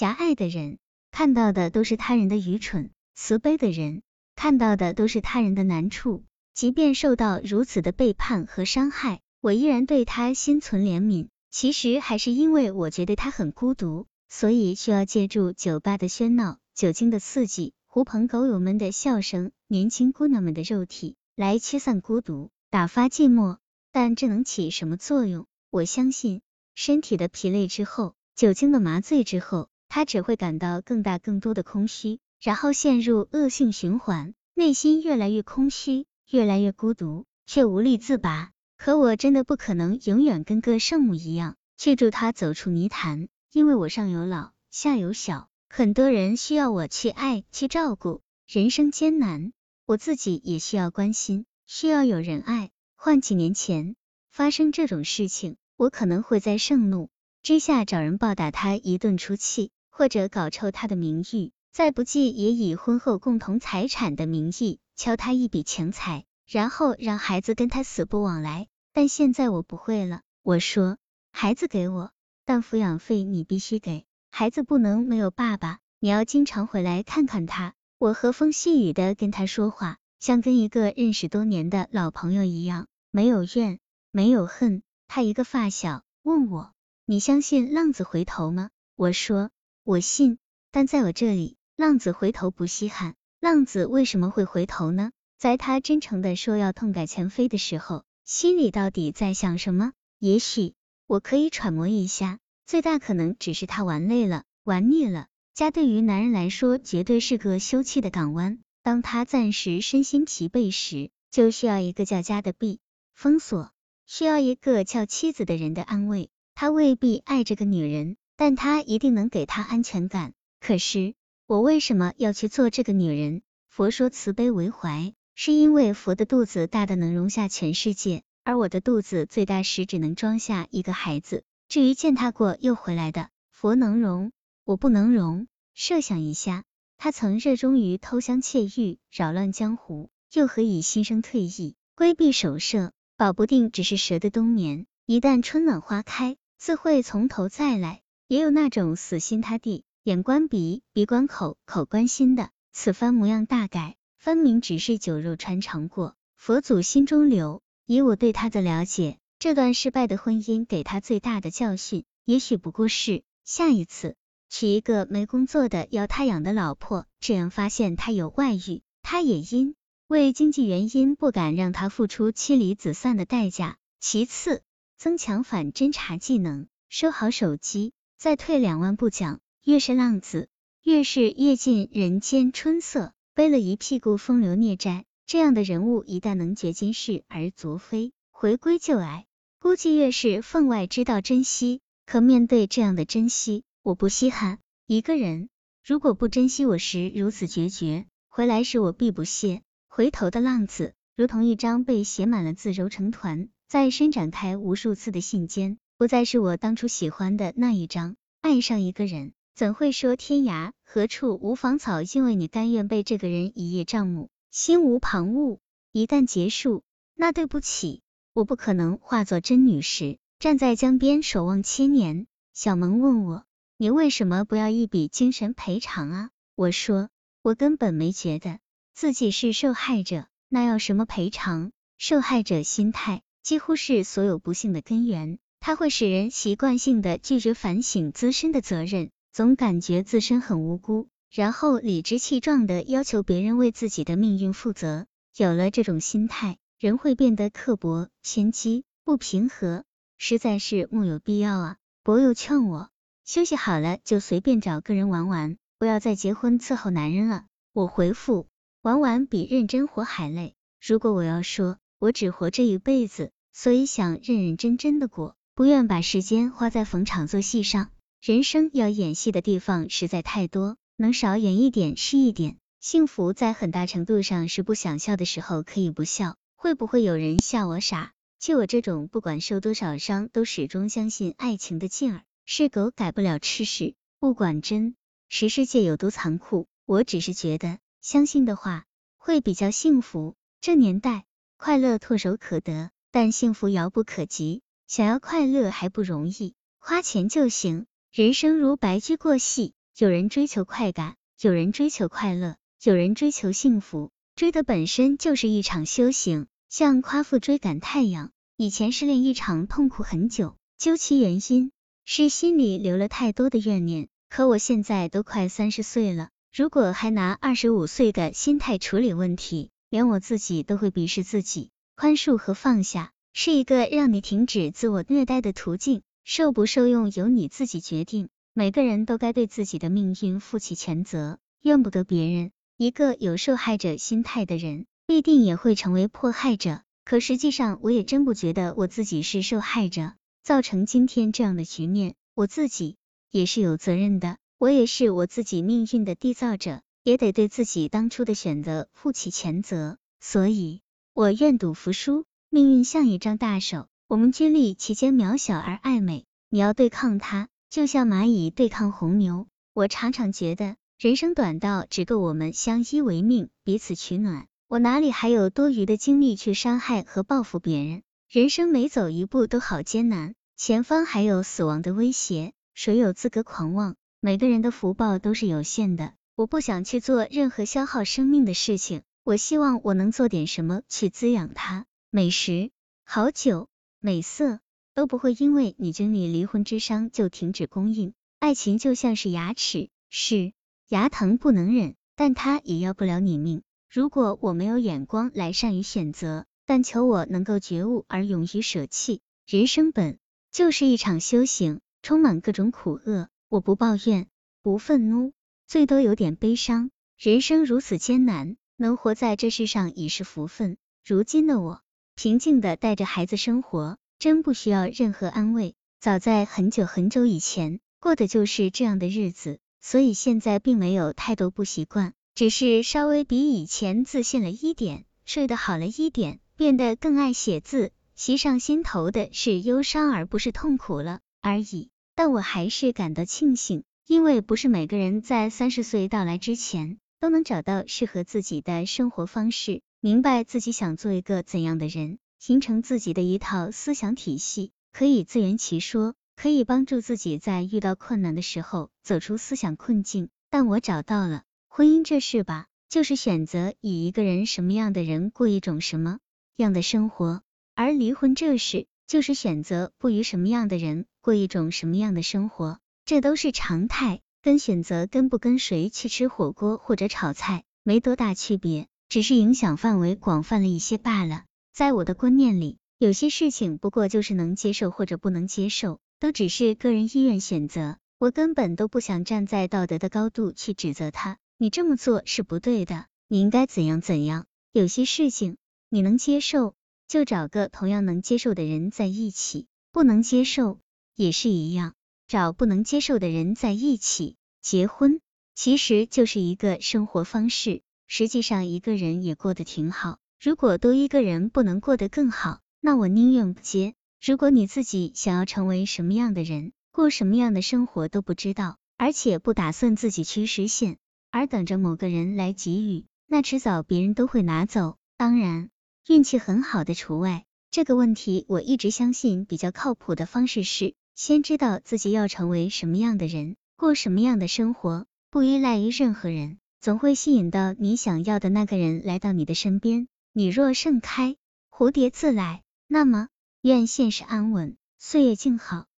狭隘的人看到的都是他人的愚蠢，慈悲的人看到的都是他人的难处。即便受到如此的背叛和伤害，我依然对他心存怜悯。其实还是因为我觉得他很孤独，所以需要借助酒吧的喧闹、酒精的刺激、狐朋狗友们的笑声、年轻姑娘们的肉体来驱散孤独、打发寂寞。但这能起什么作用？我相信，身体的疲累之后，酒精的麻醉之后，他只会感到更大、更多的空虚，然后陷入恶性循环，内心越来越空虚，越来越孤独，却无力自拔。可我真的不可能永远跟个圣母一样去助他走出泥潭，因为我上有老，下有小，很多人需要我去爱、去照顾。人生艰难，我自己也需要关心，需要有人爱。换几年前发生这种事情，我可能会在盛怒之下找人暴打他一顿出气，或者搞臭他的名誉，再不济也以婚后共同财产的名义敲他一笔钱财。然后让孩子跟他死不往来，但现在我不会了。我说，孩子给我，但抚养费你必须给，孩子不能没有爸爸，你要经常回来看看他。我和风细雨的跟他说话，像跟一个认识多年的老朋友一样，没有怨，没有恨。他一个发小问我，你相信浪子回头吗？我说，我信，但在我这里，浪子回头不稀罕。浪子为什么会回头呢？在他真诚的说要痛改前非的时候，心里到底在想什么？也许我可以揣摩一下，最大可能只是他玩累了，玩腻了。家对于男人来说，绝对是个休憩的港湾。当他暂时身心疲惫时，就需要一个叫家的避封锁，需要一个叫妻子的人的安慰。他未必爱这个女人，但他一定能给她安全感。可是我为什么要去做这个女人？佛说慈悲为怀。是因为佛的肚子大的能容下全世界，而我的肚子最大时只能装下一个孩子。至于践踏过又回来的，佛能容，我不能容。设想一下，他曾热衷于偷香窃玉，扰乱江湖，又何以心生退意，规避守舍？保不定只是蛇的冬眠，一旦春暖花开，自会从头再来。也有那种死心塌地，眼观鼻，鼻观口，口观心的，此番模样大改。分明只是酒肉穿肠过，佛祖心中留。以我对他的了解，这段失败的婚姻给他最大的教训，也许不过是下一次娶一个没工作的要他养的老婆，这样发现他有外遇，他也因为经济原因不敢让他付出妻离子散的代价。其次，增强反侦查技能，收好手机，再退两万步讲，越是浪子，越是阅尽人间春色。背了一屁股风流孽债，这样的人物一旦能绝今世而昨非，回归旧爱，估计越是分外知道珍惜。可面对这样的珍惜，我不稀罕。一个人如果不珍惜我时如此决绝，回来时我必不屑。回头的浪子，如同一张被写满了字揉成团，再伸展开无数次的信笺，不再是我当初喜欢的那一张。爱上一个人。怎会说天涯何处无芳草？因为你甘愿被这个人一叶障目，心无旁骛。一旦结束，那对不起，我不可能化作真女石，站在江边守望千年。小萌问我，你为什么不要一笔精神赔偿啊？我说，我根本没觉得自己是受害者，那要什么赔偿？受害者心态几乎是所有不幸的根源，它会使人习惯性的拒绝反省自身的责任。总感觉自身很无辜，然后理直气壮的要求别人为自己的命运负责。有了这种心态，人会变得刻薄、偏激、不平和，实在是木有必要啊。博友劝我休息好了就随便找个人玩玩，不要再结婚伺候男人了。我回复：玩玩比认真活还累。如果我要说我只活这一辈子，所以想认认真真的过，不愿把时间花在逢场作戏上。人生要演戏的地方实在太多，能少演一点是一点。幸福在很大程度上是不想笑的时候可以不笑。会不会有人笑我傻？就我这种不管受多少伤都始终相信爱情的劲儿，是狗改不了吃屎。不管真实世界有多残酷，我只是觉得相信的话会比较幸福。这年代快乐唾手可得，但幸福遥不可及。想要快乐还不容易，花钱就行。人生如白驹过隙，有人追求快感，有人追求快乐，有人追求幸福。追的本身就是一场修行，像夸父追赶太阳。以前失恋一场，痛苦很久，究其原因，是心里留了太多的怨念。可我现在都快三十岁了，如果还拿二十五岁的心态处理问题，连我自己都会鄙视自己。宽恕和放下，是一个让你停止自我虐待的途径。受不受用由你自己决定。每个人都该对自己的命运负起全责，怨不得别人。一个有受害者心态的人，必定也会成为迫害者。可实际上，我也真不觉得我自己是受害者。造成今天这样的局面，我自己也是有责任的。我也是我自己命运的缔造者，也得对自己当初的选择负起全责。所以，我愿赌服输。命运像一张大手。我们均力其间渺小而爱美，你要对抗它，就像蚂蚁对抗红牛。我常常觉得人生短到只够我们相依为命，彼此取暖。我哪里还有多余的精力去伤害和报复别人？人生每走一步都好艰难，前方还有死亡的威胁，谁有资格狂妄？每个人的福报都是有限的，我不想去做任何消耗生命的事情。我希望我能做点什么去滋养它。美食，好酒。美色都不会因为你经历离婚之伤就停止供应。爱情就像是牙齿，是牙疼不能忍，但它也要不了你命。如果我没有眼光来善于选择，但求我能够觉悟而勇于舍弃。人生本就是一场修行，充满各种苦厄。我不抱怨，不愤怒，最多有点悲伤。人生如此艰难，能活在这世上已是福分。如今的我。平静的带着孩子生活，真不需要任何安慰。早在很久很久以前，过的就是这样的日子，所以现在并没有太多不习惯，只是稍微比以前自信了一点，睡得好了一点，变得更爱写字。袭上心头的是忧伤，而不是痛苦了而已。但我还是感到庆幸，因为不是每个人在三十岁到来之前都能找到适合自己的生活方式。明白自己想做一个怎样的人，形成自己的一套思想体系，可以自圆其说，可以帮助自己在遇到困难的时候走出思想困境。但我找到了，婚姻这事吧，就是选择与一个人什么样的人过一种什么样的生活；而离婚这事，就是选择不与什么样的人过一种什么样的生活。这都是常态，跟选择跟不跟谁去吃火锅或者炒菜没多大区别。只是影响范围广泛了一些罢了。在我的观念里，有些事情不过就是能接受或者不能接受，都只是个人意愿选择。我根本都不想站在道德的高度去指责他，你这么做是不对的，你应该怎样怎样。有些事情你能接受，就找个同样能接受的人在一起；不能接受也是一样，找不能接受的人在一起。结婚其实就是一个生活方式。实际上一个人也过得挺好，如果多一个人不能过得更好，那我宁愿不接。如果你自己想要成为什么样的人，过什么样的生活都不知道，而且不打算自己去实现，而等着某个人来给予，那迟早别人都会拿走，当然运气很好的除外。这个问题我一直相信比较靠谱的方式是，先知道自己要成为什么样的人，过什么样的生活，不依赖于任何人。总会吸引到你想要的那个人来到你的身边。你若盛开，蝴蝶自来。那么，愿现实安稳，岁月静好。